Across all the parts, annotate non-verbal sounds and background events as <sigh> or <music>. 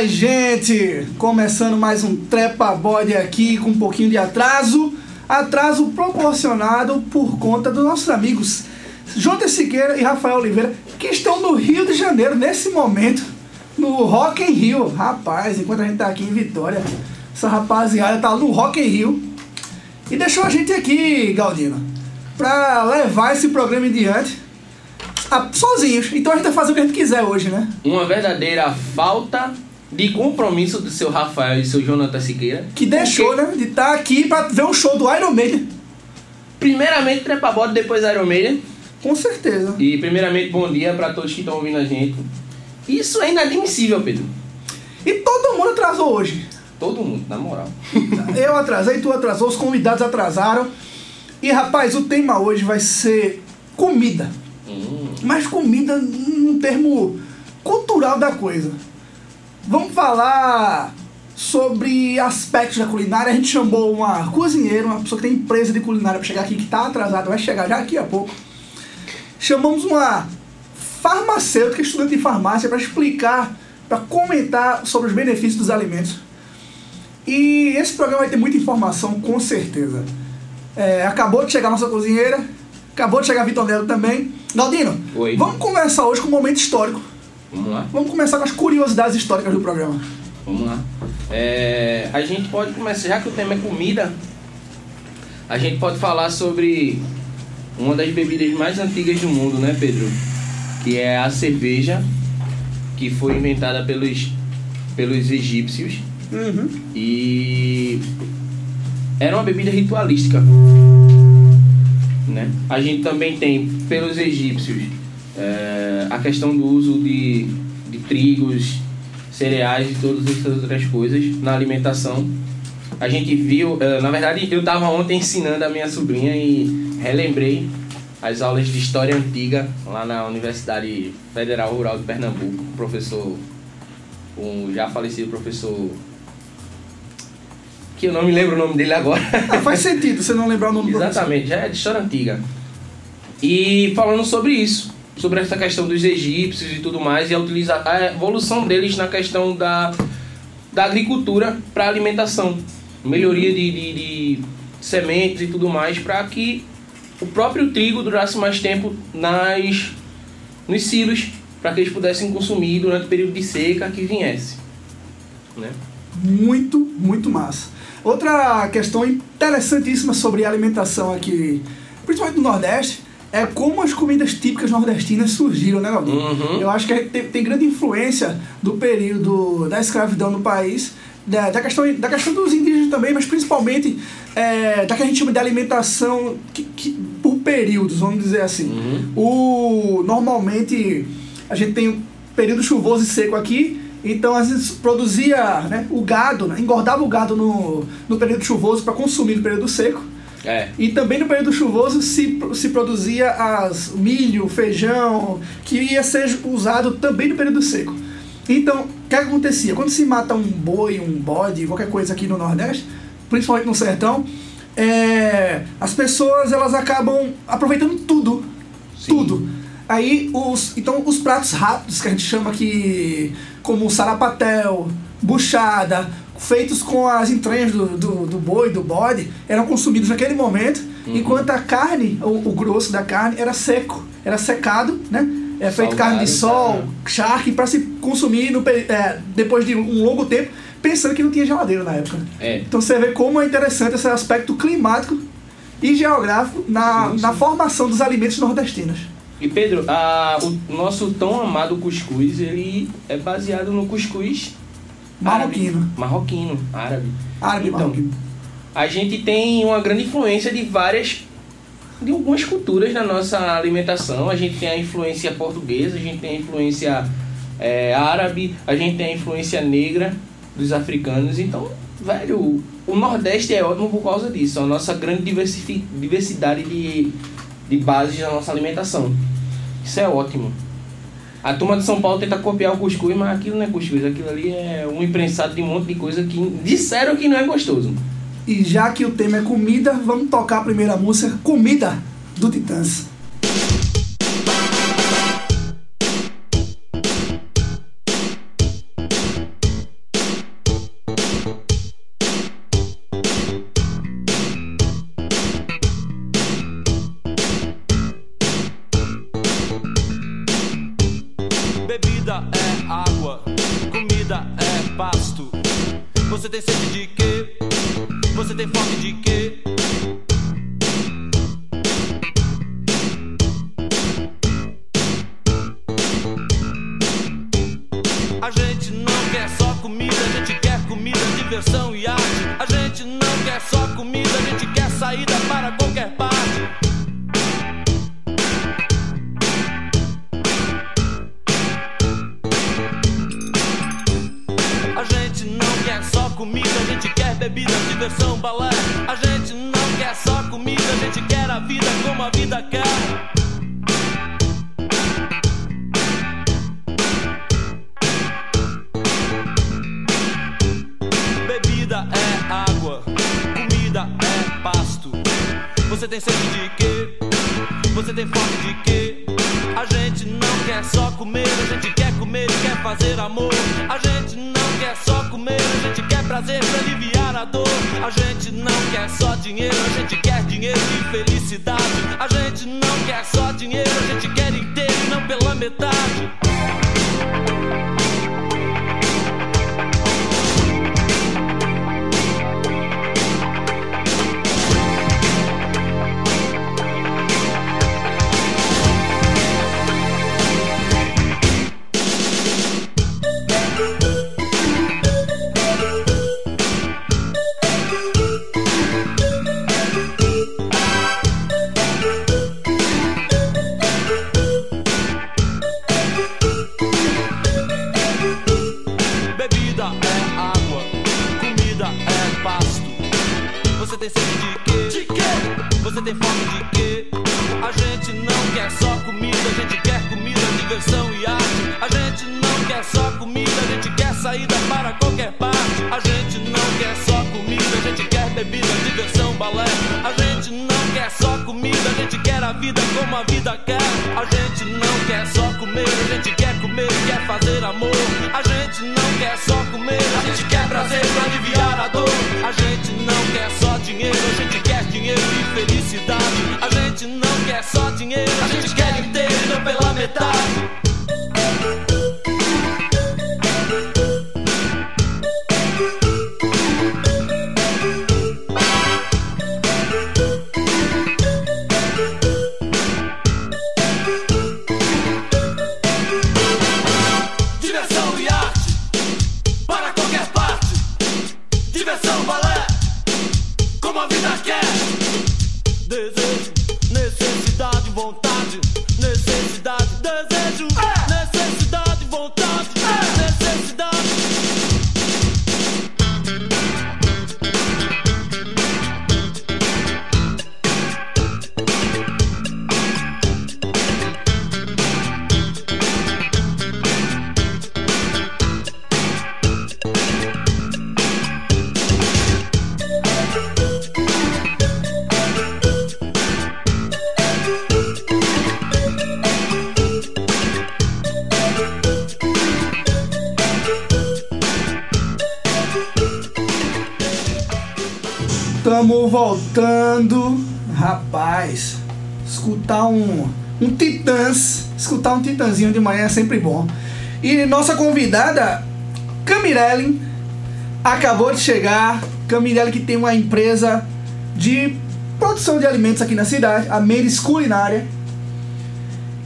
Ai, gente! Começando mais um Trepa Body aqui com um pouquinho de atraso. Atraso proporcionado por conta dos nossos amigos Jonathan Siqueira e Rafael Oliveira, que estão no Rio de Janeiro nesse momento, no Rock in Rio. Rapaz, enquanto a gente tá aqui em Vitória, essa rapaziada tá no Rock in Rio. E deixou a gente aqui, Galdino, pra levar esse programa em diante sozinhos. Então a gente vai fazer o que a gente quiser hoje, né? Uma verdadeira falta de compromisso do seu Rafael e seu Jonathan Siqueira. Que deixou, né? De estar aqui pra ver um show do Iron Maiden. Primeiramente, trepa bode, depois Iron Maiden. Com certeza. E primeiramente, bom dia pra todos que estão ouvindo a gente. Isso é inadmissível, Pedro. E todo mundo atrasou hoje. Todo mundo, na moral. <laughs> Eu atrasei, tu atrasou, os convidados atrasaram. E rapaz, o tema hoje vai ser comida. Hum. Mas comida num termo cultural da coisa. Vamos falar sobre aspectos da culinária. A gente chamou uma cozinheira, uma pessoa que tem empresa de culinária para chegar aqui, que está atrasada, vai chegar já aqui a pouco. Chamamos uma farmacêutica, estudante de farmácia, para explicar, para comentar sobre os benefícios dos alimentos. E esse programa vai ter muita informação, com certeza. É, acabou de chegar a nossa cozinheira, acabou de chegar a Vitor Nelo também. Galdino, Oi. vamos começar hoje com um momento histórico. Vamos lá? Vamos começar com as curiosidades históricas do programa. Vamos lá. É, a gente pode começar, já que o tema é comida, a gente pode falar sobre uma das bebidas mais antigas do mundo, né, Pedro? Que é a cerveja, que foi inventada pelos, pelos egípcios Uhum. e era uma bebida ritualística. Né? A gente também tem, pelos egípcios, é, a questão do uso de, de trigos, cereais e todas essas outras coisas na alimentação. A gente viu, é, na verdade, eu estava ontem ensinando a minha sobrinha e relembrei as aulas de história antiga lá na Universidade Federal Rural de Pernambuco, com o professor, o já falecido professor que eu não me lembro o nome dele agora. Ah, faz sentido você não lembrar o nome do professor. Exatamente, já é de história antiga. E falando sobre isso, sobre essa questão dos egípcios e tudo mais, e a, a evolução deles na questão da, da agricultura para alimentação, melhoria de, de, de sementes e tudo mais, para que o próprio trigo durasse mais tempo nas, nos silos, para que eles pudessem consumir durante o período de seca que viesse. Né? Muito, muito massa. Outra questão interessantíssima sobre alimentação aqui, principalmente no Nordeste, é como as comidas típicas nordestinas surgiram, né, Galdino? Uhum. Eu acho que tem, tem grande influência do período da escravidão no país, da, da, questão, da questão dos indígenas também, mas principalmente é, da que a gente chama de alimentação que, que- por períodos, vamos dizer assim. O, normalmente a gente tem um período chuvoso e seco aqui, então às vezes produzia né, o gado, né, engordava o gado no, no período chuvoso para consumir no período seco. É. E também no período chuvoso se, se produzia as milho, feijão, que ia ser usado também no período seco. Então, o que acontecia? Quando se mata um boi, um bode, qualquer coisa aqui no Nordeste, principalmente no sertão, é, as pessoas elas acabam aproveitando tudo. Sim. Tudo. Aí, os, então, os pratos rápidos, que a gente chama aqui como sarapatel, buchada, feitos com as entranhas do, do, do boi, do bode, eram consumidos naquele momento, enquanto a carne, o, o grosso da carne, era seco, era secado, né? É feito Salgado, carne de sol, né? charque, para se consumir no, é, depois de um longo tempo, pensando que não tinha geladeira na época. É. Então você vê como é interessante esse aspecto climático e geográfico na, Sim, sim. na formação dos alimentos nordestinos. E Pedro, a- o nosso tão amado cuscuz, ele é baseado no cuscuz Marroquino. árabe. marroquino, árabe. Árabe Então, marroquino. A gente tem uma grande influência de várias, de algumas culturas na nossa alimentação. A gente tem a influência portuguesa, a gente tem a influência é, árabe, a gente tem a influência negra dos africanos. Então, velho, o Nordeste é ótimo por causa disso. A nossa grande diversidade de, de bases da nossa alimentação. Isso é ótimo. A turma de São Paulo tenta copiar o cuscuz, mas aquilo não é cuscuz. Aquilo ali é um imprensado de um monte de coisa que disseram que não é gostoso. E já que o tema é comida, vamos tocar a primeira música, Comida, do Titãs. Prazer pra aliviar a dor. A gente não quer só dinheiro, a gente quer dinheiro e felicidade. A gente não quer só dinheiro, a gente quer inteiro e não pela metade. Voltando. Rapaz, escutar um, um Titãs, escutar um Titãzinho de manhã é sempre bom. E nossa convidada, Camirelli, acabou de chegar. Camirelli que tem uma empresa de produção de alimentos aqui na cidade, a Meires Culinária.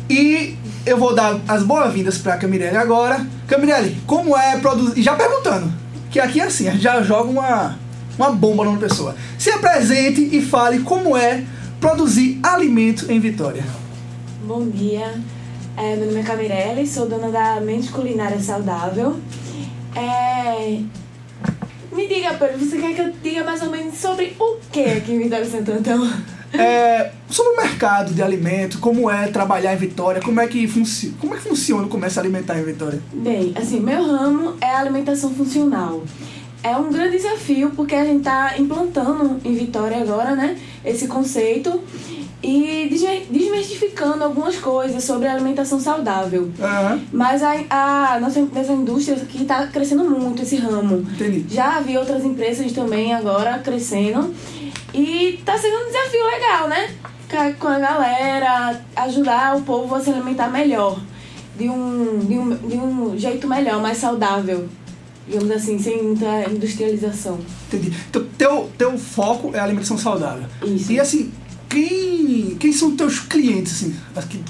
E eu vou dar as boas-vindas para Camirelli agora. Camirelli, como é produzir. Já perguntando, que aqui é assim, já joga uma, uma bomba numa pessoa. Se apresente e fale como é produzir alimento em Vitória. Bom dia, é, meu nome é Camirelli, sou dona da Mente Culinária Saudável. É, me diga, Pedro, você quer que eu diga mais ou menos sobre o que aqui em Vitória Santo Antão? É, sobre o mercado de alimento, como é trabalhar em Vitória, como é que, funci como é que funciona o comércio alimentar em Vitória? Bem, assim, meu ramo é a alimentação funcional. É um grande desafio porque a gente está implantando em Vitória agora, né, esse conceito e desmi- desmistificando algumas coisas sobre a alimentação saudável. Aham, Mas a, a nossa, nossa indústria aqui está crescendo muito esse ramo. entendi. Já vi outras empresas também agora crescendo e tá sendo um desafio legal, né? Com a galera, ajudar o povo a se alimentar melhor, de um, de um, de um jeito melhor, mais saudável. Digamos assim, sem muita industrialização. Entendi. Então, teu, teu foco é a alimentação saudável. Isso. E assim, quem, quem são teus clientes, assim?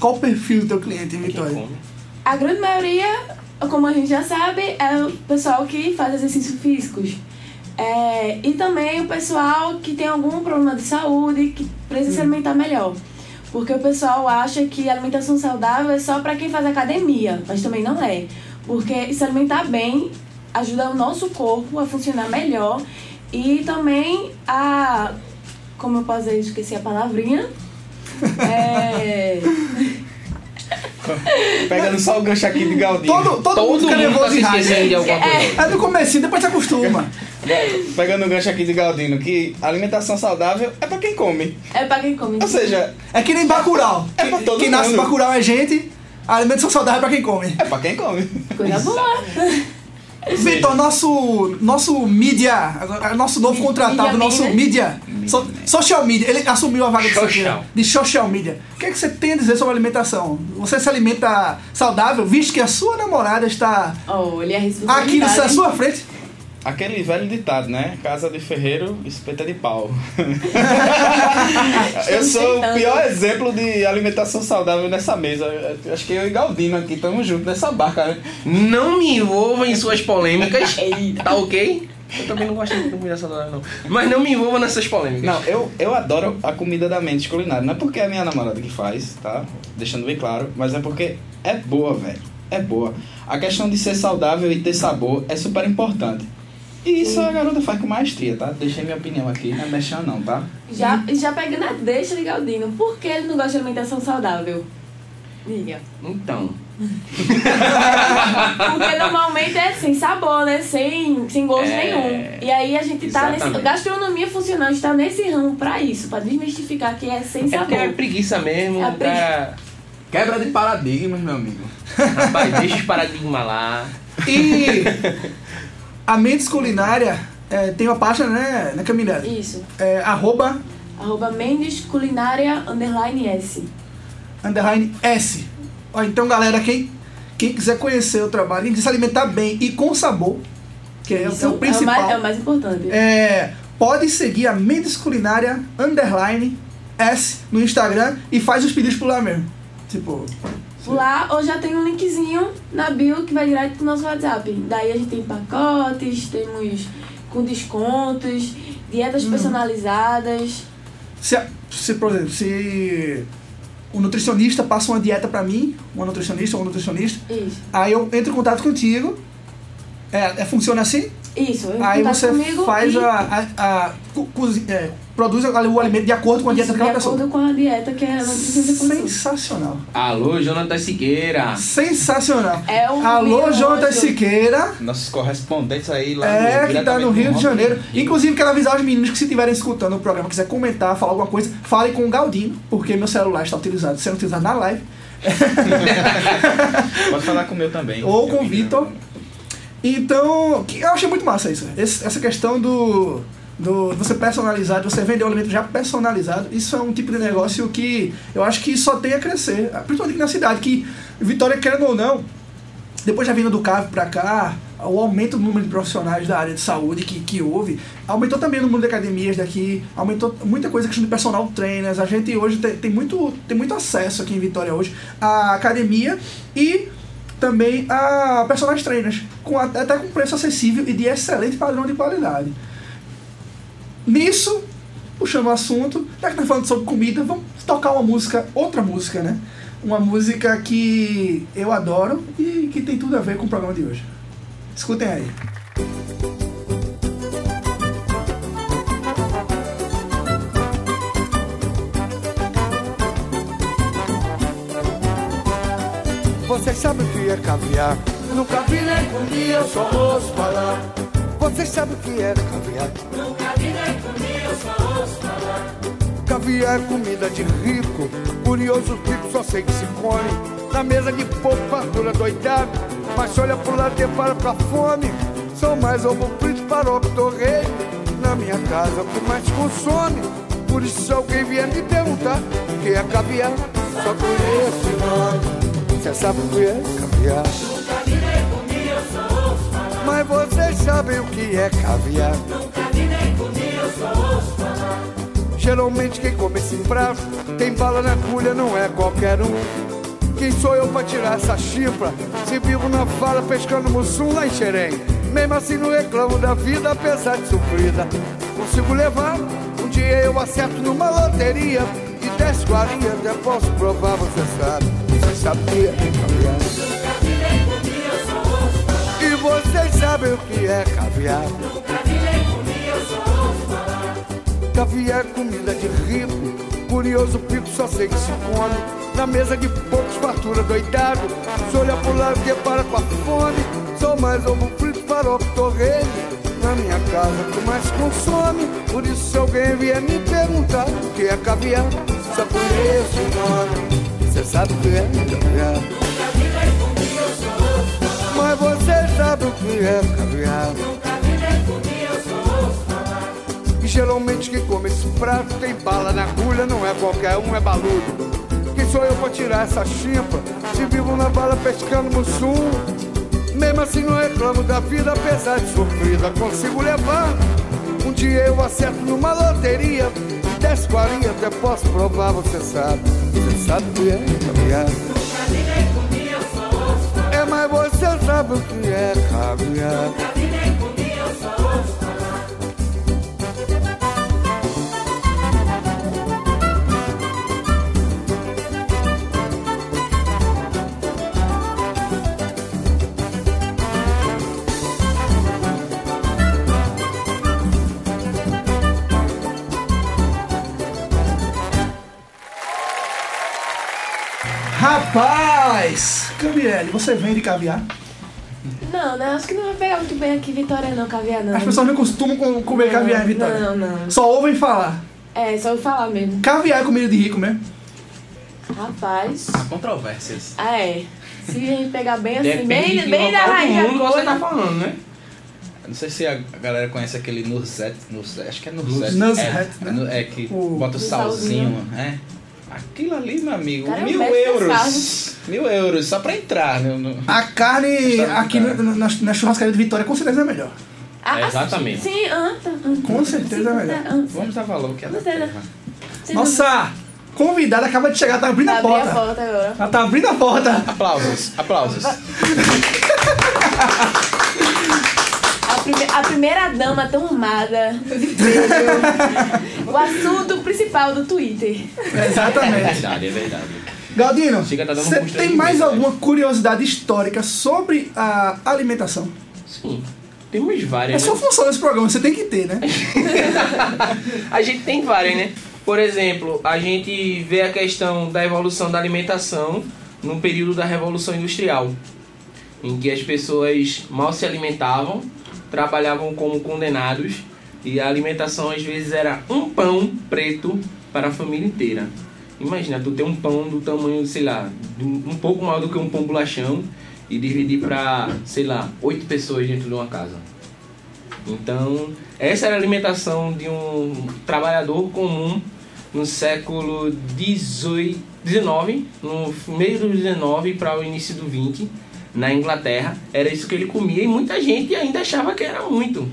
Qual o perfil do teu cliente Vitória? A grande maioria, como a gente já sabe, é o pessoal que faz exercícios físicos. É, e também o pessoal que tem algum problema de saúde, que precisa se alimentar melhor. Porque o pessoal acha que alimentação saudável é só para quem faz academia, mas também não é. Porque se alimentar bem ajuda o nosso corpo a funcionar melhor e também a. Como eu posso dizer, esqueci a palavrinha. É. <laughs> Pegando só o gancho aqui de Galdino. Todo, todo, Todo mundo fica tá nervoso raiva. esquecendo de alguma coisa. É no comecinho, depois se acostuma. <laughs> Pegando o gancho aqui de Galdino, que alimentação saudável é pra quem come. É pra quem come. Ou seja, É que nem Bacurau. É pra todo quem nasce mundo. Bacurau é gente, a alimentação saudável é pra quem come. é pra quem come. Coisa boa. Vitor, nosso, nosso mídia, nosso novo contratado, nosso mídia, so- social media, ele assumiu a vaga de, Social. de social media. O que, é que você tem a dizer sobre alimentação? Você se alimenta saudável, visto que a sua namorada está Oh, ele é aqui na sua frente? Aquele velho ditado, né? Casa de ferreiro, espeta de pau. <laughs> eu sou o tentando. pior exemplo de alimentação saudável nessa mesa. Acho que eu e Galdino aqui estamos juntos nessa barca, né? Não me envolva em suas polêmicas, <laughs> tá ok? Eu também não gosto muito de comida saudável, não. Mas não me envolva nessas polêmicas. Não, eu, eu adoro a comida da mente culinária. Não é porque é a minha namorada que faz, tá? Deixando bem claro. Mas é porque é boa, velho. É boa. A questão de ser saudável e ter sabor é super importante. E isso a garota faz com maestria, tá? Deixei minha opinião aqui, não é mexendo não, tá? Já, já pegando a deixa de Galdino, por que ele não gosta de alimentação saudável? Diga. Então, <laughs> Porque normalmente é sem sabor, né? Sem, sem gosto É, nenhum. E aí a gente tá nesse. exatamente. Gastronomia funcional está nesse ramo pra isso, pra desmistificar que é sem é sabor. porque é preguiça mesmo, É cara... Quebra de paradigmas, meu amigo. Rapaz, deixa os paradigmas lá. <laughs> E a Mentes Culinária é, tem uma página, né, né Camila? Isso. É, arroba Arroba Mendes Culinária Underline S. underline S. Ó, então, galera, quem, quem quiser conhecer o trabalho, quiser se alimentar bem e com sabor, que é, Isso é o principal, mais, é o mais importante. é, pode seguir a Mendes Culinária underline S no Instagram e faz os pedidos por lá mesmo. Tipo, Lá ou já tem um linkzinho na bio que vai direto pro nosso WhatsApp. Daí a gente tem pacotes, temos com descontos, dietas personalizadas. se, se, por exemplo, se o nutricionista passa uma dieta pra mim, uma nutricionista ou um nutricionista, Isso. aí eu entro em contato contigo. É, é, funciona assim? Isso. eu Aí você comigo faz e a. a, a co- cozi- é, produz o alimento de acordo com a dieta isso, de daquela pessoa. acordo com a dieta que a nutricionista passou. Sensacional. Alô, Jonathan Siqueira. Sensacional. É um Alô, Jonathan. Siqueira. Nossos correspondentes aí lá É, que tá no Rio de Janeiro. Rio. Inclusive, quero avisar os meninos que se estiverem escutando o programa, quiser comentar, falar alguma coisa, falem com o Galdino, porque meu celular está utilizado, sendo utilizado na live. <laughs> Pode falar com o meu também. Ou com o Vitor. Então, eu achei muito massa isso. Esse- essa questão do, do você personalizar, de você vender um alimento já personalizado, isso é um tipo de negócio que eu acho que só tem a crescer. Principalmente na cidade, que Vitória, querendo ou não, depois da vinda do CAV pra cá, o aumento do número de profissionais da área de saúde que, que houve, aumentou também no mundo de academias daqui, aumentou muita coisa, questão de personal trainers. A gente hoje tem, tem, muito, tem muito acesso aqui em Vitória hoje à academia e também a personal trainers, com, até com preço acessível e de excelente padrão de qualidade. Nisso, puxando o assunto, já que nós falando sobre comida, vamos tocar uma música, outra música, né? Uma música que eu adoro e que tem tudo a ver com o programa de hoje. Escutem aí. Sabe o que é caviar? Nunca vi nem comi, eu só ouço falar. Você sabe o que é caviar? Nunca vi nem comi, eu só ouço falar. Caviar é comida de rico, curioso tipo só sei que se come. Na mesa de pouco, fartura doidado, mas olha pro lado e para pra fome. São mais ovo frito, farofa, torreio. Na minha casa o que mais consome. Por isso se alguém vier me perguntar o que é caviar, só conheço o nome. Você sabe o que é caviar? Nunca vi nem comi, eu só ouço falar. Mas vocês sabem o que é caviar? Geralmente quem come esse prato tem bala na agulha, não é qualquer um. Quem sou eu pra tirar essa chifra? Se vivo na fala pescando mussum lá em Xerém. Mesmo assim não reclamo da vida, apesar de sofrida. Consigo levar, um dia eu acerto numa loteria. E 10 guarinhas até posso provar, você sabe. Sabia caviar? E vocês sabem o que é caviar? Caviar é comida de rico, curioso pico só sei que se come. Na mesa de poucos fartura doidado, se olha pro lado que para com a fome. Sou mais ovo frito, farofa, torresmo. Na minha casa que mais consome, por isso se alguém vier me perguntar o que é caviar, só conheço o nome. Você sabe o que é caviar? Mas você sabe o que é caviar? E geralmente quem come esse prato tem bala na agulha, não é qualquer um, é baludo. Quem sou eu pra tirar essa chimpa? Se vivo na bala pescando mussum. Mesmo assim não reclamo da vida, apesar de sofrida, consigo levar. Um dia eu acerto numa loteria, e 10 guarinhas até posso provar, você sabe. Você sabe o que é caviar? É, mas você sabe o que é caviar. Rapaz! Cambiele, você vende caviar? Não, né? Acho que não vai pegar muito bem aqui em Vitória, não, caviar, não. As pessoas não costumam com- comer Não, caviar em Vitória. Não, não. Só ouvem falar. É, só eu falar mesmo. Caviar é comida de rico mesmo. Rapaz. Há controvérsias. Ah, é. Se a gente pegar bem assim, Depende bem, bem da raiz da você coisa. tá falando, né? Não sei se a galera conhece aquele Nuzet, Nuzet acho que é Nuzet. Nuzet, é, né? é, é que O- bota o o salzinho, é. Aquilo ali, meu amigo, Cara, é mil euros. Mil euros, só pra entrar. No, no- A carne Tá aqui muito na, churrascaria de Vitória com certeza é melhor. Ah, É, exatamente. Sim, tá. ah, Com certeza é melhor. sim. Vamos dar valor que é da né? terra. Nossa convidada acaba de chegar, tá abrindo dúvida. a Abri a porta. porta agora. Ela tá abrindo a porta. Aplausos, aplausos. <laughs> A, prime- a primeira dama tão amada o assunto principal do Twitter. É Exatamente. verdade, é verdade. Galdino, Chega, tá você tem mais né? alguma curiosidade histórica sobre a alimentação? Sim. Temos É várias. sua né? função nesse programa, você tem que ter, né? <laughs> A gente tem várias, né? Por exemplo, a gente vê a questão da evolução da alimentação no período da Revolução Industrial, em que as pessoas mal se alimentavam, trabalhavam como condenados e a alimentação às vezes era um pão preto para a família inteira. Imagina, tu ter um pão do tamanho, sei lá, um um pouco maior do que um pão bolachão e dividir para, sei lá, oito pessoas dentro de uma casa. Então, essa era a alimentação de um trabalhador comum no século 18, 19, no meio do 19 para o início do 20, na Inglaterra. Era isso que ele comia e muita gente ainda achava que era muito.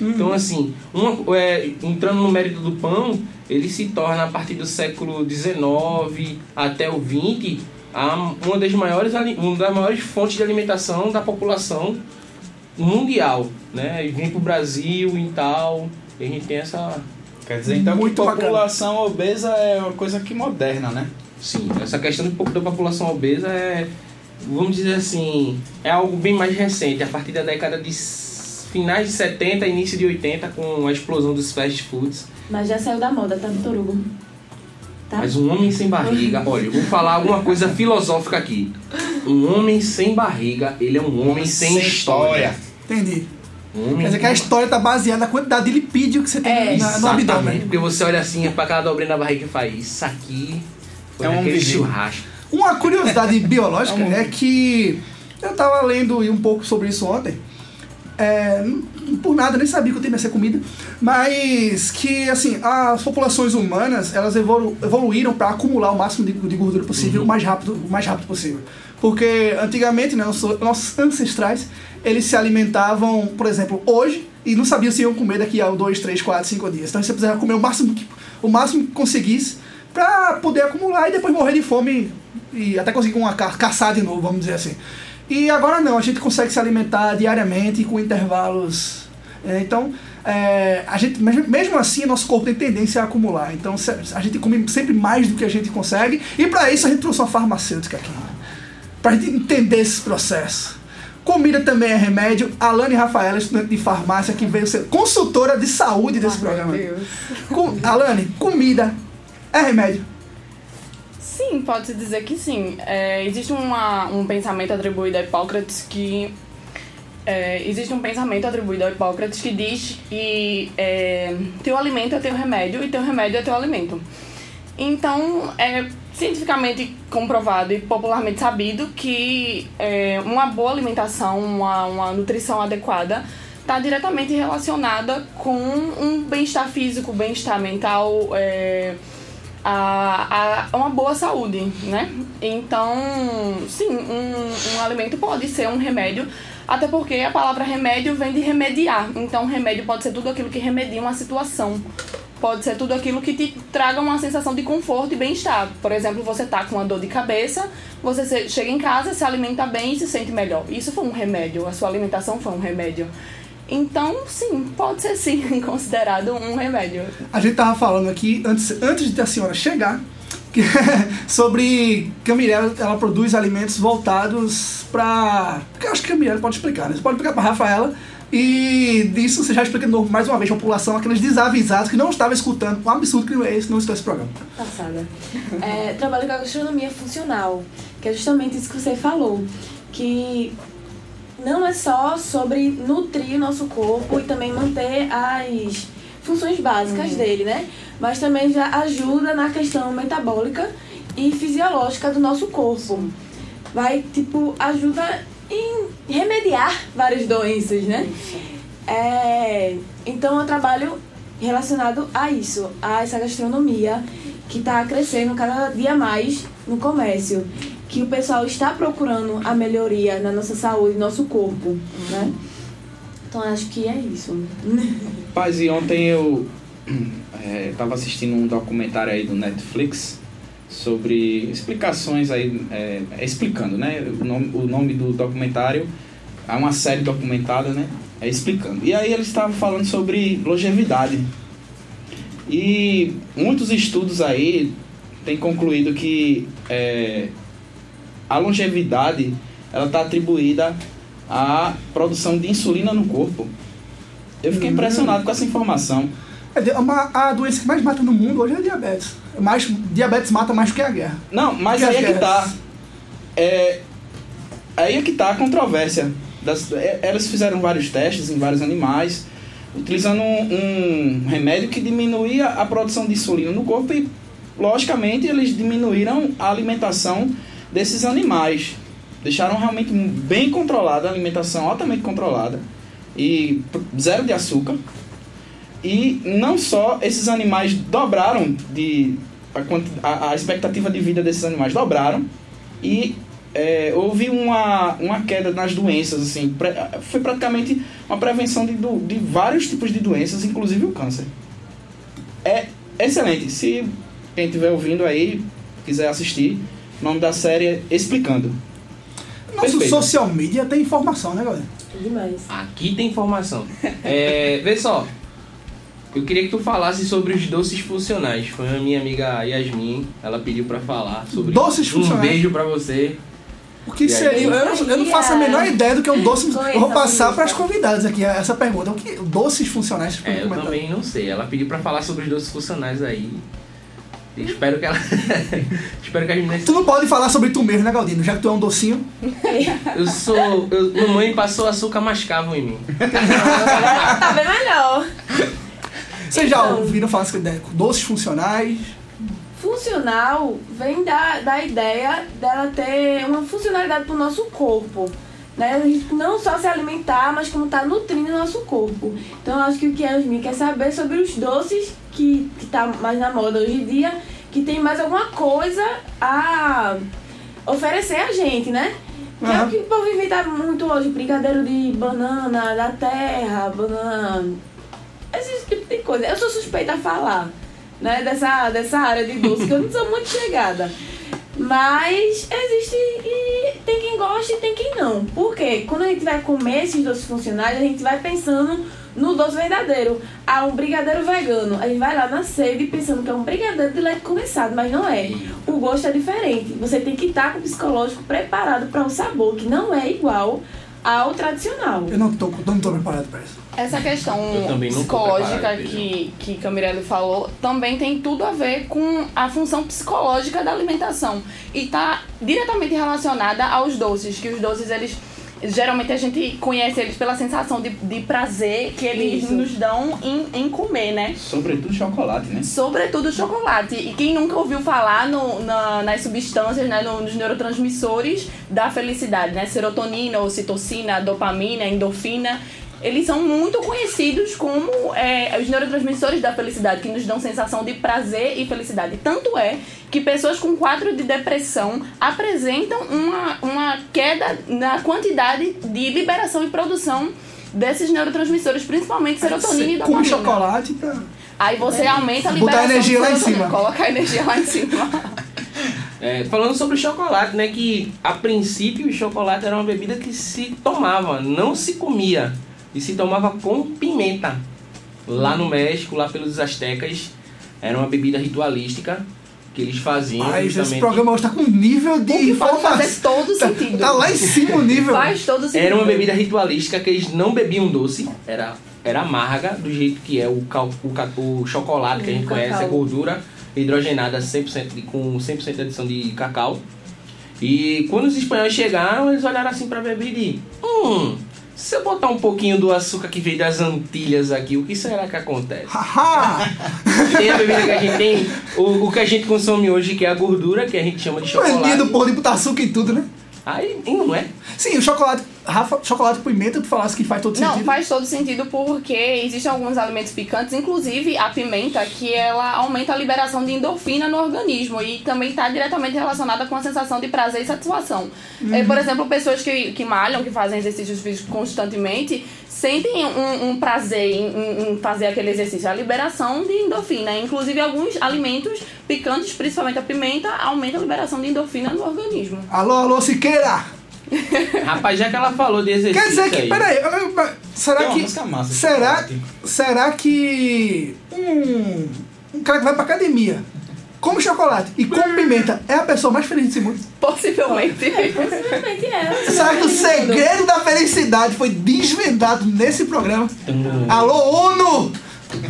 Então, assim, uma, é, entrando no mérito do pão, ele se torna a partir do século XIX até o 20 a, uma, das maiores, uma das maiores fontes de alimentação da população mundial, né? E vem pro Brasil e tal, e a gente tem essa, Quer dizer, então, Muito que bacana. população obesa é uma coisa que moderna, né? sim, essa questão da população obesa é, vamos dizer assim, é algo bem mais recente, a partir da década de finais de 70, início de 80, com a explosão dos fast foods. Mas já saiu da moda, tá, Vitor Hugo? Tá? Mas um homem sem barriga, olha, eu vou falar alguma coisa <laughs> filosófica aqui. Um homem sem barriga, ele é um homem sem, história. Entendi. Um homem Quer dizer que a história tá baseada na quantidade de lipídio que você tem É, na- no abdômen. porque você olha assim, é pra aquela dobrinha na barriga e faz isso aqui foi É um churrasco. Uma curiosidade <laughs> biológica é que eu tava lendo um pouco sobre isso ontem. É, por nada, nem sabia que o tema ia ser comida, mas que, assim, as populações humanas, elas evolu evoluíram para acumular o máximo de, de gordura possível o mais rápido, o mais rápido possível. Porque antigamente, né, nossos, nossos ancestrais, eles se alimentavam, por exemplo, hoje, e não sabiam se iam comer daqui a 2, 3, 4, 5 dias. Então você precisava comer o máximo que, o máximo que conseguisse para poder acumular e depois morrer de fome e até conseguir uma ca caçar de novo, vamos dizer assim. E agora não, a gente consegue se alimentar diariamente com intervalos. É, então, é, a gente, mesmo- assim, nosso corpo tem tendência a acumular. Então, a gente come sempre mais do que a gente consegue. E para isso, a gente trouxe uma farmacêutica aqui. Para a gente entender esse processo. Comida também é remédio. Alane Rafaela, estudante de farmácia, que veio ser consultora de saúde desse programa. Com, Alane, comida é remédio. Sim, pode-se dizer que sim. É, existe uma, um pensamento atribuído a Hipócrates que. é, existe um pensamento atribuído a Hipócrates que diz que é, teu alimento é teu remédio e teu remédio é teu alimento. Então, é cientificamente comprovado e popularmente sabido que é, uma boa alimentação, uma, uma nutrição adequada, está diretamente relacionada com um bem-estar físico, bem-estar mental, é, a, a uma boa saúde, né? Então, sim, um, um alimento pode ser um remédio, até porque a palavra remédio vem de remediar. Então, remédio pode ser tudo aquilo que remedia uma situação. Pode ser tudo aquilo que te traga uma sensação de conforto e bem-estar. Por exemplo, você tá com uma dor de cabeça, você chega em casa, se alimenta bem e se sente melhor. Isso foi um remédio, a sua alimentação foi um remédio. Então, sim, pode ser sim <laughs> considerado um remédio. A gente tava falando aqui, antes, antes de a senhora chegar, que- <laughs> sobre que a Mirella ela produz alimentos voltados para. Porque eu acho que a Mirella pode explicar, né? Você pode explicar para Rafaela. E disso você já explica de novo, mais uma vez a população, aqueles desavisados que não estavam escutando. Um absurdo que não é esse, não escutou esse programa. passada. É, trabalho com a gastronomia funcional, que é justamente isso que você falou, que não é só sobre nutrir o nosso corpo e também manter as funções básicas dele, né? Mas também já ajuda na questão metabólica e fisiológica do nosso corpo. Vai, tipo, ajuda em remediar várias doenças, né? É, então eu trabalho relacionado a isso, a essa gastronomia que está crescendo cada dia mais no comércio, que o pessoal está procurando a melhoria na nossa saúde, no nosso corpo, né? Então acho que é isso. Paz, e ontem eu é, tava assistindo um documentário aí do Netflix sobre explicações aí, é explicando, né? O nome, o nome do documentário é uma série documentada, né? É explicando. E aí eles estavam falando sobre longevidade. E muitos estudos aí têm concluído que é, a longevidade ela está atribuída à produção de insulina no corpo. Eu fiquei impressionado com essa informação. É, de- uma- a doença que mais mata no mundo hoje é a diabetes. Mais, diabetes mata mais do que a guerra. Não, mas aí é que tá. guerras? É, aí é que tá a controvérsia. Das, é, elas fizeram vários testes em vários animais, utilizando um, um remédio que diminuía a produção de insulina no corpo e, logicamente, eles diminuíram a alimentação desses animais. Deixaram realmente bem controlada a alimentação, altamente controlada. E zero de açúcar. E não só esses animais dobraram de. A, a, a expectativa de vida desses animais dobraram. E é, houve uma, uma queda nas doenças, assim. pre- foi praticamente uma prevenção de, de vários tipos de doenças, inclusive o câncer. É excelente. Se quem estiver ouvindo aí, quiser assistir, o nome da série é Explicando. Nosso Perfeito. social media tem informação, né, galera? Demais. Aqui tem informação. É, vê só. Eu queria que tu falasse sobre os doces funcionais. Foi a minha amiga Yasmin, ela pediu pra falar sobre Doces Um funcionais? beijo pra você. O que aí? seria? Eu, não- eu não faço a menor ideia do que é um doce. Eu vou passar para as convidadas aqui essa pergunta. O que doces funcionais? É, eu também não sei. Ela pediu pra falar sobre os doces funcionais aí. Espero que ela. <laughs> Espero que as meninas. Tu não pode falar sobre tu mesmo, né, Galdino? Já que tu é um docinho. <laughs> Eu sou. Eu, mamãe passou açúcar mascavo em mim. Agora tá bem melhor. Vocês já Então. ouviram falar sobre doces funcionais? Funcional vem da, da ideia dela ter uma funcionalidade pro nosso corpo. Né? A gente não só se alimentar, mas como tá nutrindo o nosso corpo. Então eu acho que o que a Yasmin quer saber é sobre os doces que, que tá mais na moda hoje em dia, que tem mais alguma coisa a oferecer a gente, né? Que é Aham. o que o povo inventa muito hoje, brigadeiro de banana da terra, banana. Esse tipo de coisa. Eu sou suspeita a falar, né, dessa, dessa área de doce, que eu não sou muito chegada. Mas existe e tem quem gosta e tem quem não. Por quê? Quando a gente vai comer esses doces funcionais, a gente vai pensando no doce verdadeiro. Ah, um brigadeiro vegano. A gente vai lá na sede pensando que é um brigadeiro de leite condensado, mas não é. O gosto é diferente. Você tem que estar com o psicológico preparado para um sabor que não é igual ao tradicional. Eu não tô, não tô preparado pra isso. Essa questão psicológica que, que Camirelli falou também tem tudo a ver com a função psicológica da alimentação. E está diretamente relacionada aos doces, que os doces, eles. Geralmente a gente conhece eles pela sensação de, de prazer que eles Isso. nos dão em, em comer, né? Sobretudo chocolate, né? Sobretudo chocolate. E quem nunca ouviu falar no, na- nas substâncias, né, no- nos neurotransmissores da felicidade, né? Serotonina, ocitocina, dopamina, endorfina. Eles são muito conhecidos como é, os neurotransmissores da felicidade, que nos dão sensação de prazer e felicidade. Tanto é que pessoas com quadro de depressão apresentam uma, uma queda na quantidade de liberação e produção desses neurotransmissores, principalmente serotonina e Com dopamina. chocolate pra... Aí você aumenta a Botar liberação energia de lá em cima. Colocar a energia lá em cima. <laughs> É, falando sobre o chocolate, né? Que a princípio o chocolate era uma bebida que se tomava, não se comia. E se tomava com pimenta. Lá no México, lá pelos astecas, era uma bebida ritualística que eles faziam Mas esse justamente. programa hoje tá com nível de O que fazer informação. todo Tá, sentido. tá lá em cima o nível. Faz todo sentido. Era uma bebida ritualística que eles não bebiam doce, era, era amarga, do jeito que é o, cal, o, o chocolate que a gente conhece, cacau. a gordura hidrogenada 100% de, com 100% de adição de cacau. E quando os espanhóis chegaram, eles olharam assim pra bebida e hum, se eu botar um pouquinho do açúcar que veio das Antilhas aqui, o que será que acontece? <laughs> Tem a bebida que a gente tem, o, o que a gente consome hoje, que é a gordura, que a gente chama de Mania do chocolate. porra de botar açúcar em tudo, né? Aí, não é? Sim, o chocolate. Rafa, chocolate com pimenta, tu falasse que faz todo Não, sentido. faz todo sentido porque existem alguns alimentos picantes, inclusive a pimenta, que ela aumenta a liberação de endorfina no organismo e também está diretamente relacionada com a sensação de prazer e satisfação. É, por exemplo, pessoas que, que malham, que fazem exercícios físicos constantemente, sentem um, um prazer em, em- em fazer aquele exercício, a liberação de endorfina. Inclusive, alguns alimentos picantes, principalmente a pimenta, aumenta a liberação de endorfina no organismo. Alô, alô, Siqueira! <laughs> Rapaz, já que ela falou de exercício Quer dizer que, aí, peraí, eu- eu- será que. será, será que um, um cara que vai pra academia, come chocolate e come pimenta, é a pessoa mais feliz desse mundo? Possivelmente. Possivelmente é. Será que o segredo da felicidade foi desvendado nesse programa? Alô, ONU!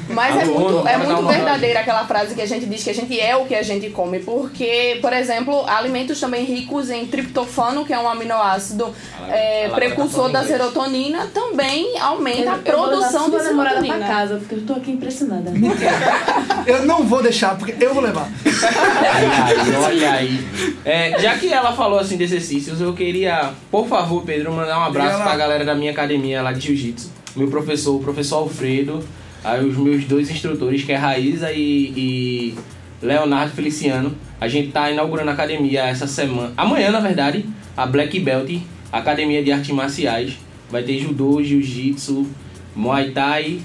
Mas é muito, é muito verdadeira aquela frase que a gente diz que a gente é o que a gente come. Porque, por exemplo, alimentos também ricos em triptofano, que é um aminoácido é, ela precursor tá da serotonina, também aumenta a Eu- eu vou levar produção de namorada pra serotonina. casa, porque eu tô aqui impressionada. <laughs> Eu não vou deixar, porque eu vou levar. Olha aí, olha aí. É, já que ela falou assim de exercícios, eu queria, por favor, Pedro, mandar um abraço pra galera da minha academia lá de jiu-jitsu. Meu professor, o professor Alfredo, aí os meus dois instrutores, que é Raíza e, e Leonardo Feliciano. A gente tá inaugurando a academia essa semana. Amanhã, na verdade, a Black Belt, Academia de Artes Marciais. Vai ter judô, jiu-jitsu, muay thai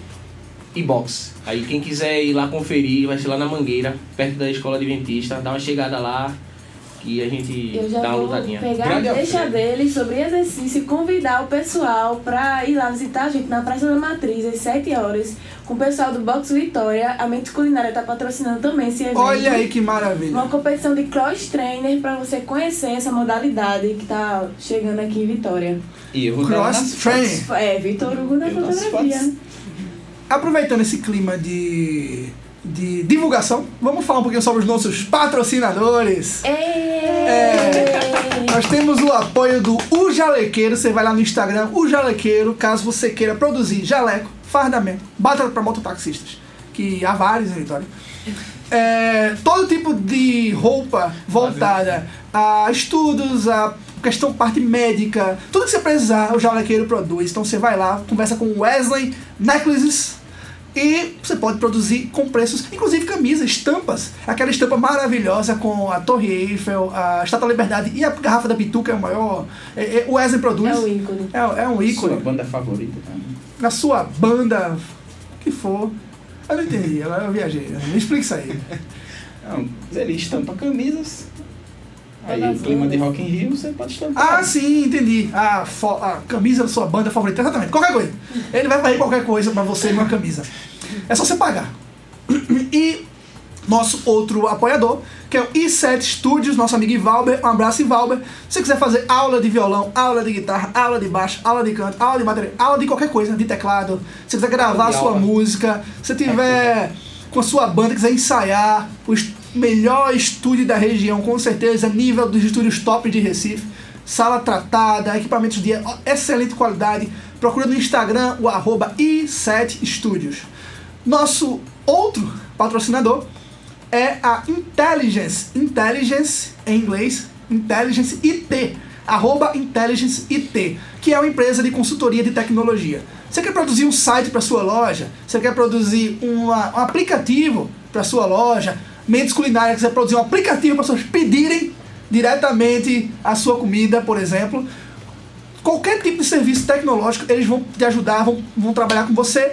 e boxe. Aí quem quiser ir lá conferir, vai ser lá na Mangueira, perto da escola adventista. Dá uma chegada lá que a gente Eu já dá uma vou lutadinha. pegar Grande a deixa dele sobre exercício e convidar o pessoal pra ir lá visitar a gente na Praça da Matriz às 7 horas com o pessoal do Box Vitória. A Mente Culinária tá patrocinando também esse evento. Olha aí que maravilha. Uma competição de cross trainer pra você conhecer essa modalidade que tá chegando aqui em Vitória. E eu vou Cross fotos. É, Vitor Hugo nas fotografia. Aproveitando esse clima de, de divulgação, vamos falar um pouquinho sobre os nossos patrocinadores. É. Nós temos o apoio do O Jalequeiro. Você vai lá no Instagram, O Jalequeiro, caso você queira produzir jaleco, fardamento, bata para mototaxistas, que há vários em Vitória. É, todo tipo de roupa voltada a estudos, a questão parte médica, tudo que você precisar, o Jalequeiro produz. Então você vai lá, conversa com o Wesley Necklaces e você pode produzir com preços, inclusive camisas, estampas. Aquela estampa maravilhosa com a Torre Eiffel, a Estátua da Liberdade e a garrafa da Pituca é o maior. é- é- o Wesley produz. É o ícone. É, é um ícone. Sua banda favorita, cara? Na sua banda, que for. Eu não entendi, agora eu viajei. Me explica isso aí. Não, ele estampa camisas. Aí, Olha clima de Rock in Rio, você pode estampar. Ah, sim, entendi. A, a camisa da sua banda favorita, exatamente. Qualquer coisa. Ele vai fazer qualquer coisa pra você numa camisa. É só você pagar. E nosso outro apoiador, que é o I7 Studios, nosso amigo Ivalber. Um abraço, Ivalber. Se você quiser fazer aula de violão, aula de guitarra, aula de baixo, aula de canto, aula de bateria, aula de qualquer coisa, de teclado, se você quiser gravar sua aula. música, se tiver com a sua banda, quiser ensaiar, o melhor estúdio da região, com certeza, nível dos estúdios top de Recife, sala tratada, equipamentos de excelente qualidade. Procura no Instagram o arroba i7 Studios. Nosso outro patrocinador é a Intelligence. Intelligence em inglês, Intelligence IT. Arroba Intelligence IT, que é uma empresa de consultoria de tecnologia. Você quer produzir um site para sua loja? Você quer produzir uma- um aplicativo para sua loja? Mentes Culinária quiser produzir um aplicativo para as pessoas pedirem diretamente a sua comida, por exemplo qualquer tipo de serviço tecnológico, eles vão te ajudar, vão, vão trabalhar com você.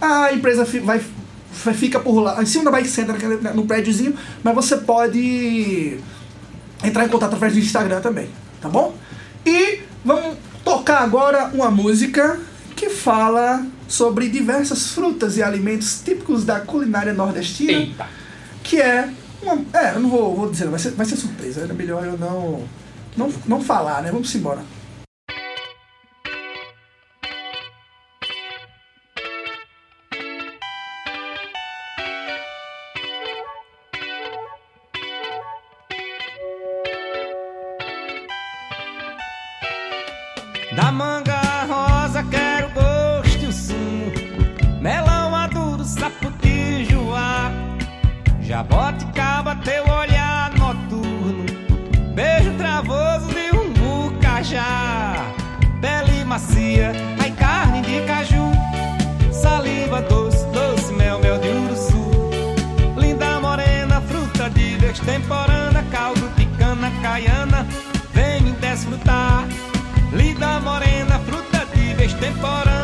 A empresa vai- fica por lá, em cima da Bike Center, naquele- no prédiozinho, mas você pode entrar em contato através do Instagram também, tá bom? E vamos tocar agora uma música que fala sobre diversas frutas e alimentos típicos da culinária nordestina, Eita. que é uma, é, eu não vou, vou dizer, vai ser, vai ser surpresa, é melhor eu não, não, não falar, né? Vamos embora. Da manga rosa quero gosto e o sumo Melão maduro, sapoti, joá. Jaboticaba, teu olhar noturno. Beijo travoso de um bucajá Pele macia, ai carne de caju. Saliva doce, doce mel, mel de uruçu. Linda morena, fruta de destemporana de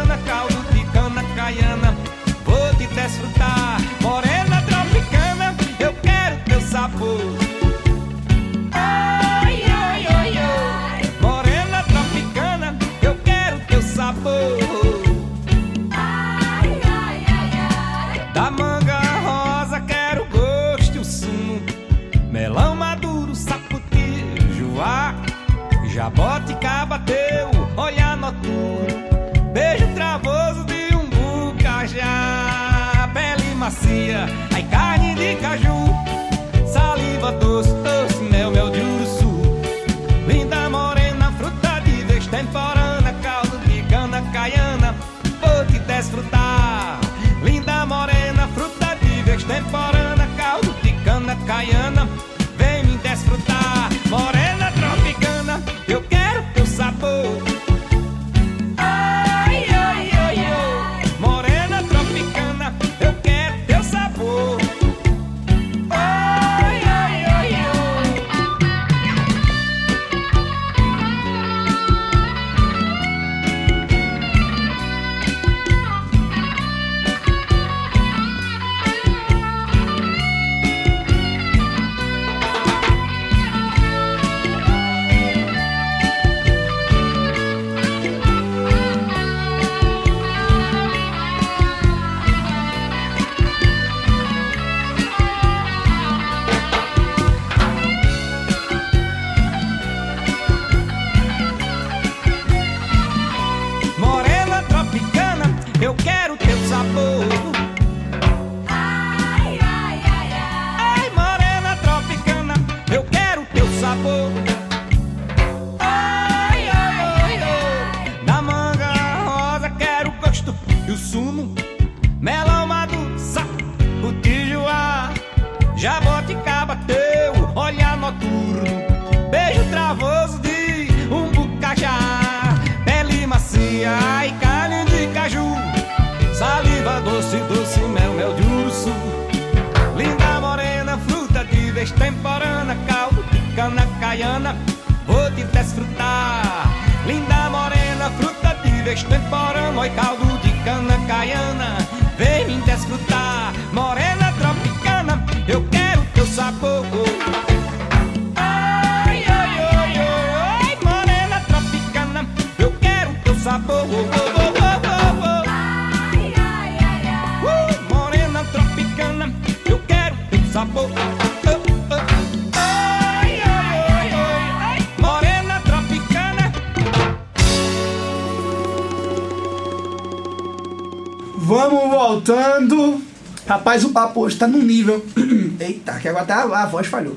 Rapaz, o papo hoje tá no nível. <clears throat> Eita, que agora até a, a voz falhou.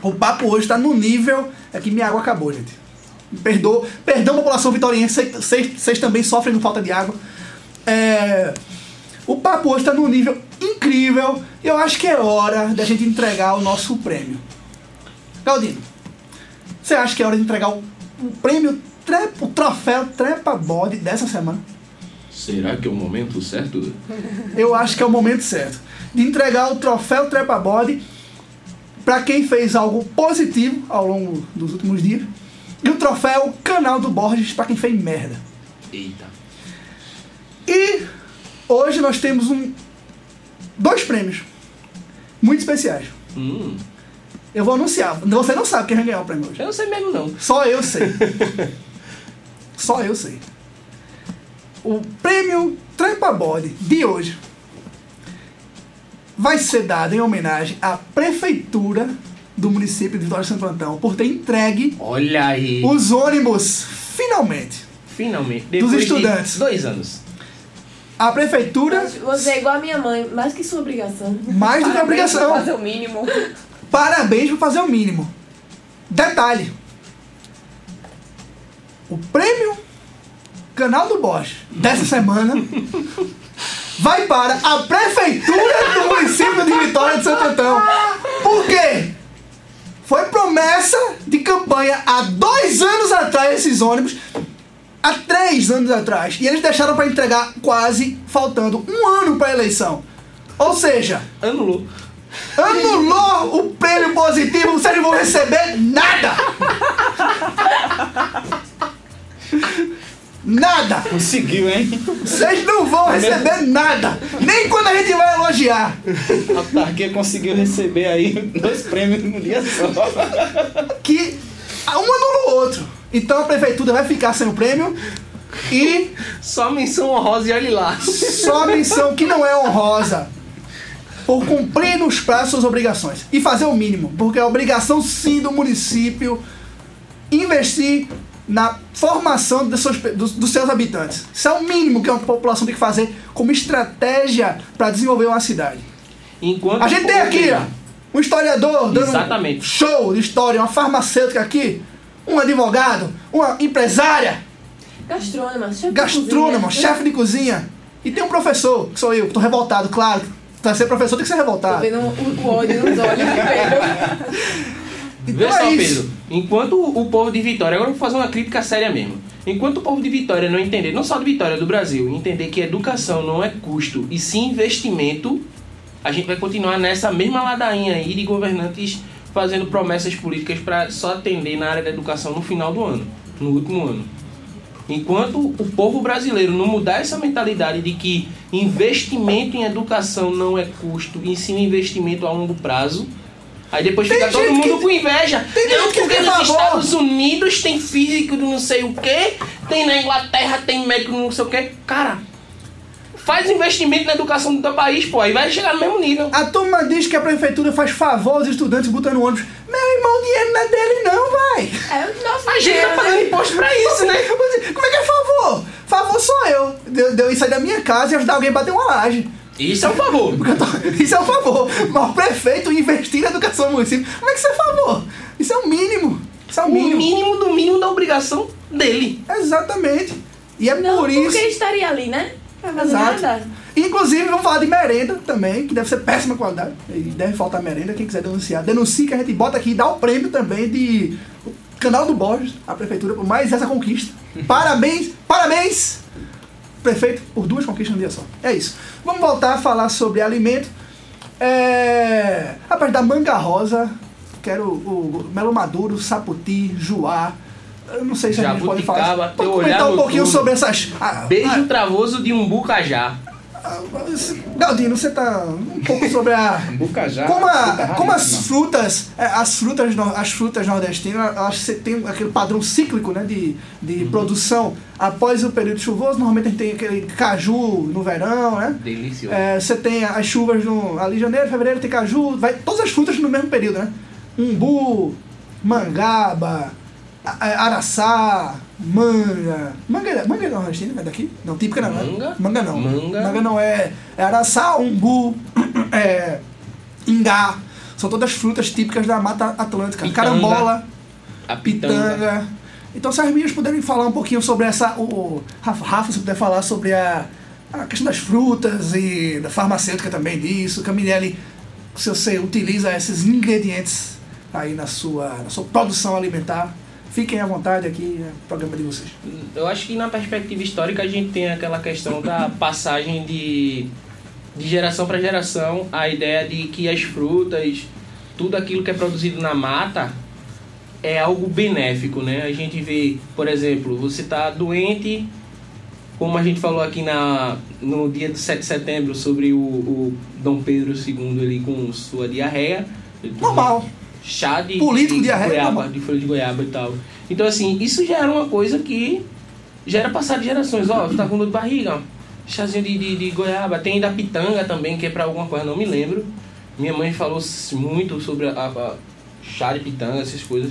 O papo hoje tá no nível. É que minha água acabou, gente. Perdoa, perdão, população vitoriense, vocês- também sofrem com falta de água. É, o papo hoje tá num nível incrível. E eu acho que é hora da gente entregar o nosso prêmio. Galdino, você acha que é hora de entregar o, o prêmio, trepa, o troféu Trepa Bode dessa semana? Será que é o momento certo? eu acho que é o momento certo de entregar o troféu Trepa Body para quem fez algo positivo ao longo dos últimos dias e o troféu Canal do Borges para quem fez merda. Eita. E hoje nós temos um dois prêmios muito especiais. Hum, Eu vou anunciar. Você não sabe quem vai ganhar o prêmio hoje. eu não sei mesmo não. Só eu sei. <laughs> Só eu sei. O prêmio Trepa Body de hoje vai ser dado em homenagem à prefeitura do município de Vitória de Santo Antão por ter entregue Olha aí. os ônibus finalmente. Finalmente. Depois estudantes. De dois anos. A prefeitura, Você é igual a minha mãe, mais que sua obrigação. mais do que Parabéns por obrigação. fazer o mínimo. Parabéns por fazer o mínimo. Detalhe: o prêmio Canal do Bosch dessa semana vai para a prefeitura do município de Vitória de Santo Antão. Por quê? Foi promessa de campanha há dois anos atrás esses ônibus. Há três anos atrás. E eles deixaram para entregar quase faltando um ano para a eleição. Ou seja, Anulou. anulou o prêmio positivo, vocês não vão receber nada! Nada! Conseguiu, hein? Vocês não vão receber nada! Nem quando a gente vai elogiar! A autarquia conseguiu receber aí dois prêmios no dia só. Que um anula o outro. Então a prefeitura vai ficar sem o prêmio e Só menção honrosa e olhe lá. só a menção que não é honrosa. Por cumprir nos prazos suas obrigações. E fazer o mínimo. Porque é obrigação sim do município investir na formação dos seus, dos, dos seus habitantes. Isso é o mínimo que uma população tem que fazer como estratégia para desenvolver uma cidade. Enquanto A gente tem aqui, ó, um historiador dando Exatamente. um show de história, uma farmacêutica aqui, um advogado, uma empresária, Gastrônoma, chefe de gastrônomo, cozinha. chefe de cozinha. E tem um professor, que sou eu, que tô revoltado, claro. Pra ser professor tem que ser Tô revoltado. vendo o, o ódio nos olhos. <laughs> Vê Então só, é. Pedro. Enquanto o povo de Vitória, agora eu vou fazer uma crítica séria mesmo. Enquanto o povo de Vitória não entender, não só de Vitória, do Brasil, entender que educação não é custo e sim investimento, a gente vai continuar nessa mesma ladainha aí de governantes fazendo promessas políticas para só atender na área da educação no final do ano, no último ano. Enquanto o povo brasileiro não mudar essa mentalidade de que investimento em educação não é custo, e sim investimento a longo prazo, aí depois Tem fica todo mundo que- com inveja. tem não, que porque tem nos favor. Estados Unidos tem físico do não sei o que, tem na Inglaterra tem médico do não sei o que. Cara, faz investimento na educação do teu país, pô, aí vai chegar no mesmo nível. A turma diz que a prefeitura faz favor aos estudantes botando ônibus. Meu irmão, o dinheiro não é dele não, vai. É o nosso A gente tá pagando né? imposto pra isso, né? Como é que é favor? Favor sou eu. De, de eu ir sair da minha casa e ajudar alguém a bater uma laje. Isso é um favor. Isso é um favor. Mas o prefeito investir na educação do município, como é que isso é favor? Isso é o mínimo. Isso é o O mínimo. mínimo do mínimo da obrigação dele. Exatamente. E é Não, por isso. porque ele estaria ali, né? Exato. nada. Inclusive, vamos falar de merenda também, que deve ser péssima qualidade. E deve faltar merenda. Quem quiser denunciar, denuncie que a gente bota aqui e dá o prêmio também de Canal do Borges, a prefeitura, por mais essa conquista. <laughs> Parabéns, parabéns, prefeito, por duas conquistas no dia só. É isso. Vamos voltar a falar sobre alimento. É... A parte da manga rosa, quero o, o melo maduro, saputi, juá, Eu não sei se a gente pode falar. Pode teu comentar um pouquinho noturno. sobre essas. ah, Beijo travoso de um bucajá. Galdino, você tá um pouco sobre a. <laughs> Bucajá. Como, a- como as frutas, é, as frutas, as frutas nordestinas, elas você tem aquele padrão cíclico, né, de, de Uhum. produção após o período chuvoso. Normalmente a gente tem aquele caju no verão, né? Delicioso. É, você tem as chuvas no, ali em janeiro, fevereiro tem caju, vai todas as frutas no mesmo período, né? Umbu, mangaba, araçá, manga. Manga, manga é nordestina, é daqui? Não, típica não, né? Manga? Manga não. Manga. Manga não é, é araçá, umbu, <clears throat> é, ingá. São todas frutas típicas da Mata Atlântica. Pitanga. Carambola, A pitanga. pitanga. Então, se as meninas puderem falar um pouquinho sobre essa. O, Rafa, Rafa, se puder falar sobre a, a questão das frutas e da farmacêutica também disso. Camilele, se você utiliza esses ingredientes aí na sua, na sua produção alimentar, fiquem à vontade aqui, é o programa de vocês. Eu acho que na perspectiva histórica a gente tem aquela questão da passagem de, de geração para geração, a ideia de que as frutas, tudo aquilo que é produzido na mata é algo benéfico, né? A gente vê, por exemplo, você tá doente, como a gente falou aqui na, no dia do 7 de setembro sobre o, o Dom Pedro II ali com sua diarreia. Normal. Chá de, Político, de diarreia, goiaba, de folha de goiaba e tal. Então, assim, isso já era uma coisa que já era passado de gerações. Ó, tá com dor de barriga. Chazinho de, de, de goiaba. Tem da pitanga também, que é pra alguma coisa, não me lembro. Minha mãe falou muito sobre a, a chá de pitanga, essas coisas.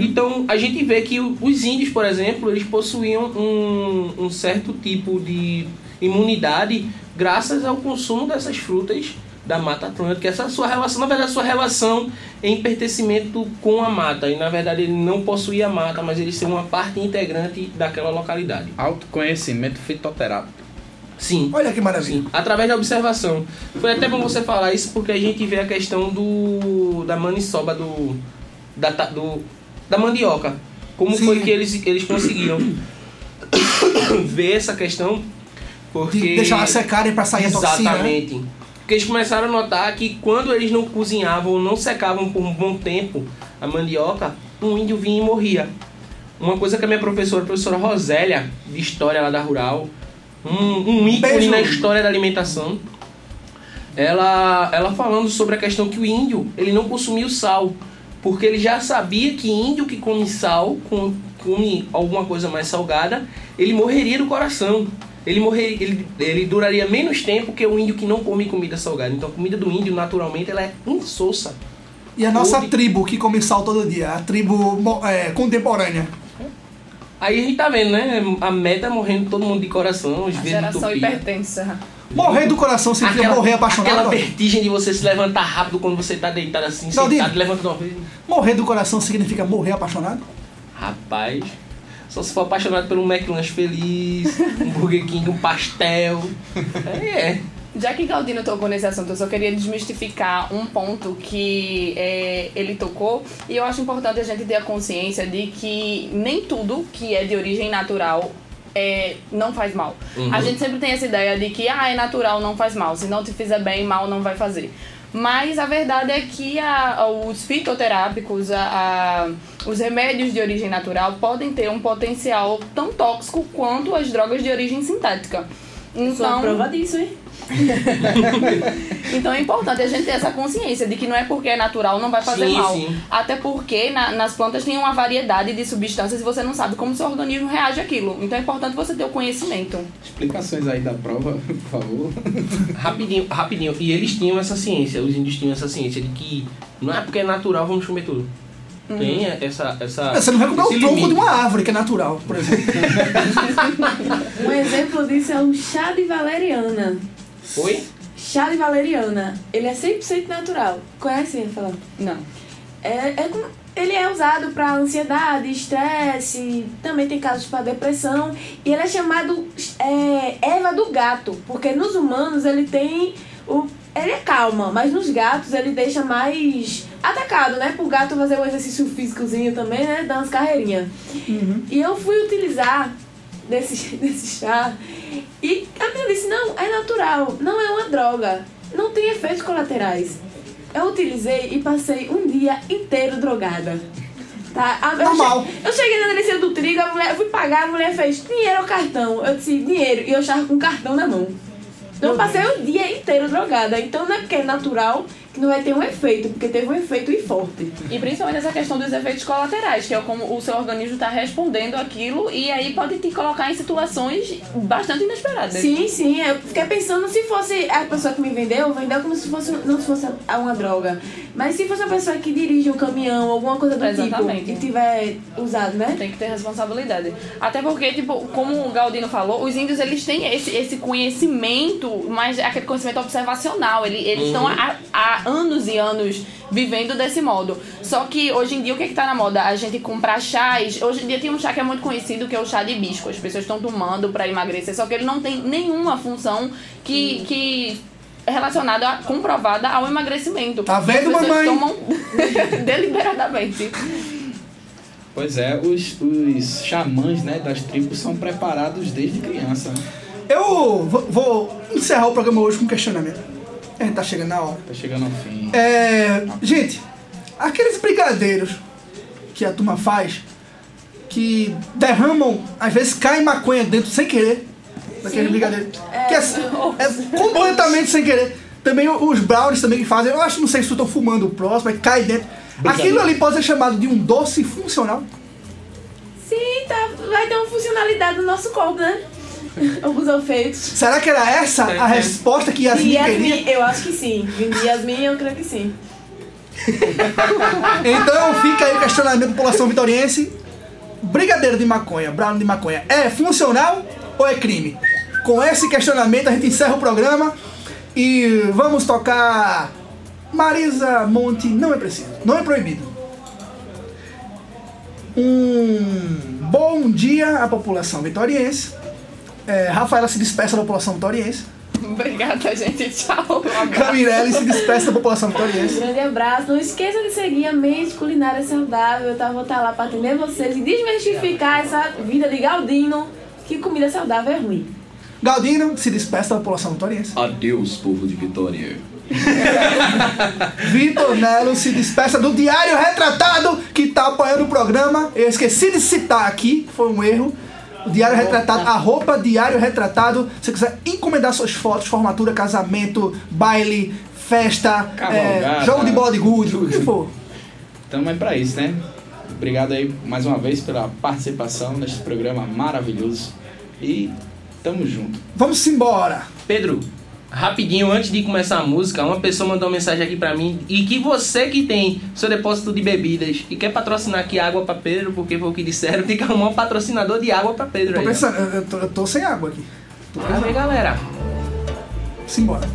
Então, a gente vê que os índios, por exemplo, eles possuíam um, um certo tipo de imunidade graças ao consumo dessas frutas da Mata Atlântica. Essa sua relação, na verdade, a sua relação em pertencimento com a mata. E, na verdade, ele não possuía a mata, mas ele ser uma parte integrante daquela localidade. Autoconhecimento fitoterápico. Sim. Olha que maravilha. Sim, através da observação. Foi até bom você falar isso porque a gente vê a questão do da maniçoba do da, do, da mandioca. Como Sim. foi que eles, eles conseguiram <coughs> ver essa questão? Porque De deixar ela secarem pra sair a toxina. né? Exatamente. Porque eles começaram a notar que quando eles não cozinhavam ou não secavam por um bom tempo a mandioca, um índio vinha e morria. Uma coisa que a minha professora, a professora Rosélia, de História lá da Rural, um, um ícone Beijo. na história da alimentação, ela, ela falando sobre a questão que o índio ele não consumia o sal, porque ele já sabia que índio que come sal, com- come alguma coisa mais salgada, ele morreria do coração. Ele, morreria, ele, ele duraria menos tempo que o índio que não come comida salgada. Então a comida do índio, naturalmente, ela é insossa. E a nossa tribo que come sal todo dia, a tribo é, contemporânea. Aí a gente tá vendo, né? A meta morrendo todo mundo de coração, os A vezes geração hipertensa. Morrer do coração significa morrer apaixonado. Aquela vertigem de você se levantar rápido quando você tá deitado assim, Não, sentado, diga. levanta de uma vez. Morrer do coração significa morrer apaixonado? Rapaz, só se for apaixonado pelo McLanche feliz, um Burger King, um pastel. Aí é. Já que Galdino tocou nesse assunto, eu só queria desmistificar um ponto que é, ele tocou. E eu acho importante a gente ter a consciência de que nem tudo que é de origem natural é, não faz mal. Uhum. A gente sempre tem essa ideia de que ah, é natural, não faz mal. Se não te fizer bem, mal não vai fazer. Mas a verdade é que a- os fitoterápicos, a- os remédios de origem natural podem ter um potencial tão tóxico quanto as drogas de origem sintética. Sou a Então, prova disso, hein? <laughs> então é importante a gente ter essa consciência de que não é porque é natural não vai fazer Sim, mal. sim. Até porque na- nas plantas tem uma variedade de substâncias e você não sabe como seu organismo reage àquilo. Então é importante você ter o conhecimento. Explicações aí da prova, por favor. <laughs> Rapidinho, rapidinho. E eles tinham essa ciência, os índios tinham essa ciência de que não é porque é natural, vamos comer tudo. Tem essa, essa. Você não vai comer o tronco limite. de uma árvore, que é natural, por exemplo. <laughs> Um exemplo disso é o chá de valeriana. Oi? Chá de valeriana, ele é 100% natural. Conhece, Rafael? Não. É, é ele é usado para ansiedade, estresse, também tem casos para depressão. E ele é chamado é, erva do gato, porque nos humanos ele tem o. Ele é calma, mas nos gatos ele deixa mais atacado, né? Pro gato fazer um exercício físicozinho também, né? Dar umas carreirinhas. E eu fui utilizar desse, <laughs> desse chá. E a menina disse, não, é natural, não é uma droga, não tem efeitos colaterais. Eu utilizei e passei um dia inteiro drogada. Tá? A- eu Normal. Eu cheguei na delícia do trigo, a mulher, fui pagar, a mulher fez dinheiro ou cartão? Eu disse dinheiro, e eu estava com cartão na mão. Então eu passei o dia inteiro drogada. Então não é porque é natural não vai ter um efeito, porque teve um efeito e forte. E principalmente essa questão dos efeitos colaterais, que é como o seu organismo está respondendo aquilo e aí pode te colocar em situações bastante inesperadas. Sim, sim. Eu fiquei pensando se fosse a pessoa que me vendeu, vendeu como se fosse não se fosse uma droga. Mas se fosse a pessoa que dirige um caminhão, alguma coisa do Exatamente. tipo, e tiver usado, né? Tem que ter responsabilidade. Até porque, tipo, como o Galdino falou, os índios eles têm esse, esse conhecimento, mas é aquele conhecimento observacional. Ele, eles estão há, há anos e anos vivendo desse modo. Só que hoje em dia o que, é que tá na moda? A gente comprar chás. Hoje em dia tem um chá que é muito conhecido, que é o chá de hibisco. As pessoas estão tomando pra emagrecer, só que ele não tem nenhuma função que. que é relacionada, a- comprovada ao emagrecimento. Tá vendo, as pessoas mamãe? tomam <laughs> deliberadamente. Pois é, os, os xamãs né, das tribos são preparados desde criança. Né? Eu vou, vou encerrar o programa hoje com um questionamento. A gente tá chegando na hora. Tá chegando ao fim. É, gente, aqueles brigadeiros que a turma faz, que derramam, às vezes cai maconha dentro sem querer, daquele brigadeiro. que é, é completamente sem querer. Também os brownies também que fazem, eu acho, não sei se estão fumando o próximo, aí cai dentro. Aquilo ali pode ser chamado de um doce funcional. Sim, tá, vai ter uma funcionalidade no nosso corpo, né? <laughs> Alguns efeitos. Será que era essa a resposta que Yasmin queria? Yasmin, eu acho que sim. Yasmin, eu creio que sim. <laughs> Então fica aí o questionamento da população vitoriense. Brigadeiro de maconha, brownie de maconha, é funcional ou é crime? Com esse questionamento a gente encerra o programa e vamos tocar Marisa Monte, não é preciso, não é proibido. Um bom dia à população vitoriense. É, Rafaela se despeça da população vitoriense. Obrigada, gente. Tchau. Um. Camirelli se despeça da população vitoriense. Um grande abraço. Não esqueça de seguir a Mente Culinária Saudável. Eu tá, vou estar lá para atender vocês e desmistificar essa vida de Galdino que comida saudável é ruim. Galdino se despeça da população vitoriense. Adeus, povo de Vitória. <laughs> Vitor Nelo se despeça do Diário Retratado, que tá apoiando o programa. Eu esqueci de citar aqui, foi um erro. Diário Retratado, arroba Diário Retratado. Se você quiser encomendar suas fotos, formatura, casamento, baile, festa, é, jogo de bola de gude, o que for. Então é pra isso, né? Obrigado aí mais uma vez pela participação neste programa maravilhoso. E tamo junto. Vamos embora. Pedro, rapidinho, antes de começar a música, uma pessoa mandou uma mensagem aqui pra mim e que você que tem seu depósito de bebidas e quer patrocinar aqui água pra Pedro, porque foi o que disseram, tem que arrumar um patrocinador de água pra Pedro Tô aí. pensando, eu, tô, eu tô sem água aqui. Bora ver, galera. Simbora.